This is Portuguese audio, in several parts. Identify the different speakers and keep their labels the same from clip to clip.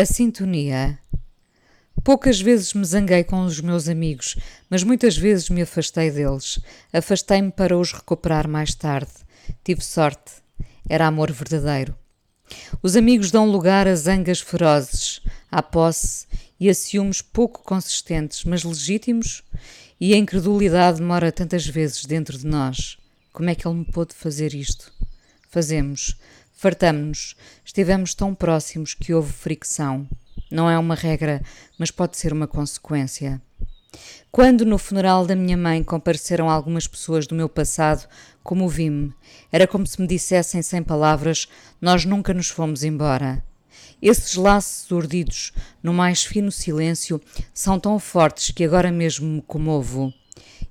Speaker 1: A sintonia. Poucas vezes me zanguei com os meus amigos, mas muitas vezes me afastei deles. Afastei-me para os recuperar mais tarde. Tive sorte. Era amor verdadeiro. Os amigos dão lugar a zangas ferozes, à posse e a ciúmes pouco consistentes, mas legítimos, e a incredulidade mora tantas vezes dentro de nós. Como é que ele me pôde fazer isto? Fazemos. Fartamo-nos, estivemos tão próximos que houve fricção. Não é uma regra, mas pode ser uma consequência. Quando no funeral da minha mãe compareceram algumas pessoas do meu passado, comovi-me. Era como se me dissessem sem palavras: Nós nunca nos fomos embora. Esses laços urdidos, no mais fino silêncio, são tão fortes que agora mesmo me comovo.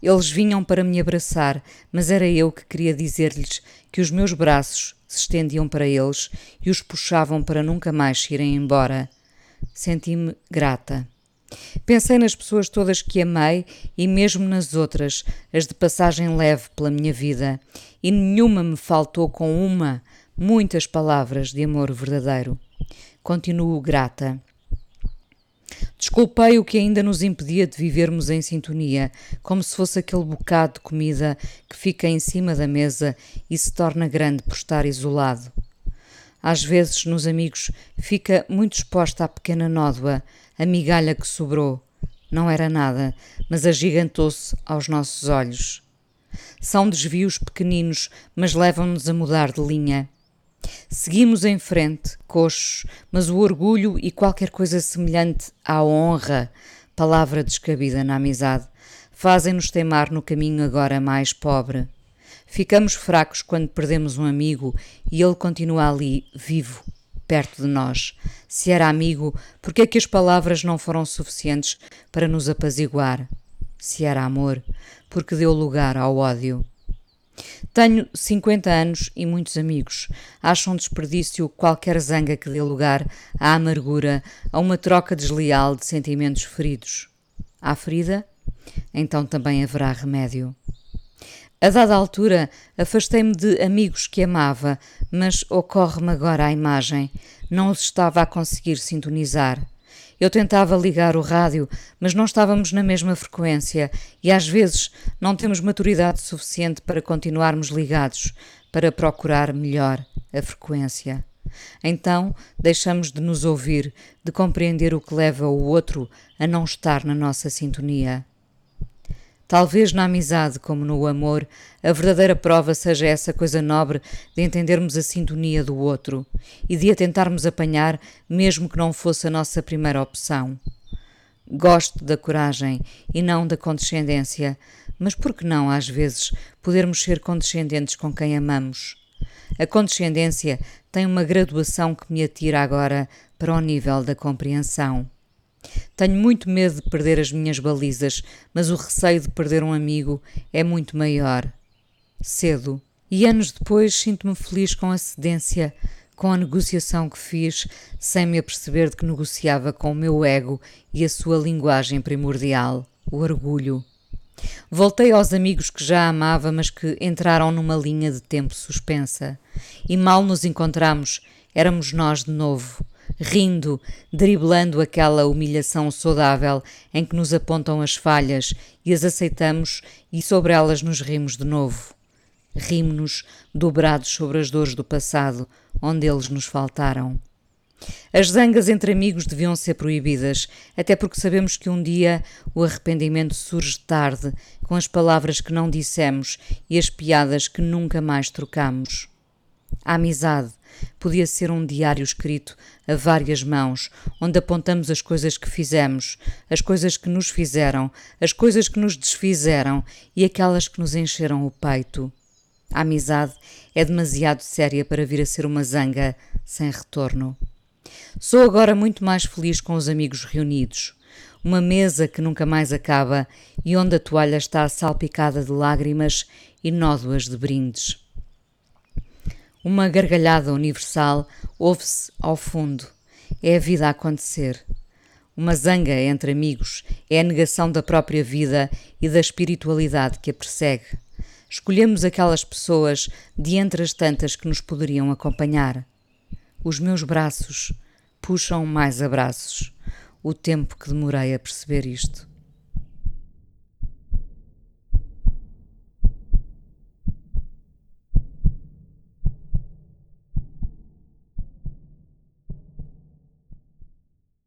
Speaker 1: Eles vinham para me abraçar, mas era eu que queria dizer-lhes que os meus braços se estendiam para eles e os puxavam para nunca mais irem embora. Senti-me grata. Pensei nas pessoas todas que amei e mesmo nas outras, as de passagem leve pela minha vida, e nenhuma me faltou com uma, muitas palavras de amor verdadeiro. Continuo grata. Desculpei o que ainda nos impedia de vivermos em sintonia, como se fosse aquele bocado de comida que fica em cima da mesa e se torna grande por estar isolado. Às vezes, nos amigos, fica muito exposta à pequena nódoa, a migalha que sobrou. Não era nada, mas agigantou-se aos nossos olhos. São desvios pequeninos, mas levam-nos a mudar de linha. Seguimos em frente, coxos, mas o orgulho e qualquer coisa semelhante à honra, palavra descabida na amizade, fazem-nos teimar no caminho agora mais pobre. Ficamos fracos quando perdemos um amigo e ele continua ali, vivo, perto de nós. Se era amigo, por que é que as palavras não foram suficientes para nos apaziguar? Se era amor, porque deu lugar ao ódio. Tenho 50 anos e muitos amigos. Acho um desperdício qualquer zanga que dê lugar à amargura, a uma troca desleal de sentimentos feridos. Há ferida? Então também haverá remédio. A dada altura, afastei-me de amigos que amava, mas ocorre-me agora a imagem. Não os estava a conseguir sintonizar. Eu tentava ligar o rádio, mas não estávamos na mesma frequência e às vezes não temos maturidade suficiente para continuarmos ligados, para procurar melhor a frequência. Então deixamos de nos ouvir, de compreender o que leva o outro a não estar na nossa sintonia. Talvez na amizade, como no amor, a verdadeira prova seja essa coisa nobre de entendermos a sintonia do outro e de a tentarmos apanhar, mesmo que não fosse a nossa primeira opção. Gosto da coragem e não da condescendência, mas por que não, às vezes, podermos ser condescendentes com quem amamos? A condescendência tem uma graduação que me atira agora para o nível da compreensão. Tenho muito medo de perder as minhas balizas, mas o receio de perder um amigo é muito maior. Cedo. E anos depois sinto-me feliz com a cedência, com a negociação que fiz, sem me aperceber de que negociava com o meu ego e a sua linguagem primordial, o orgulho. Voltei aos amigos que já amava, mas que entraram numa linha de tempo suspensa. E mal nos encontramos, éramos nós de novo rindo, driblando aquela humilhação saudável em que nos apontam as falhas e as aceitamos e sobre elas nos rimos de novo. Rimos-nos dobrados sobre as dores do passado, onde eles nos faltaram. As zangas entre amigos deviam ser proibidas, até porque sabemos que um dia o arrependimento surge tarde, com as palavras que não dissemos e as piadas que nunca mais trocamos. A amizade podia ser um diário escrito a várias mãos, onde apontamos as coisas que fizemos, as coisas que nos fizeram, as coisas que nos desfizeram e aquelas que nos encheram o peito. A amizade é demasiado séria para vir a ser uma zanga sem retorno. Sou agora muito mais feliz com os amigos reunidos. Uma mesa que nunca mais acaba e onde a toalha está salpicada de lágrimas e nódoas de brindes. Uma gargalhada universal ouve-se ao fundo. É a vida a acontecer. Uma zanga entre amigos é a negação da própria vida e da espiritualidade que a persegue. Escolhemos aquelas pessoas de entre as tantas que nos poderiam acompanhar. Os meus braços puxam mais abraços. O tempo que demorei a perceber isto.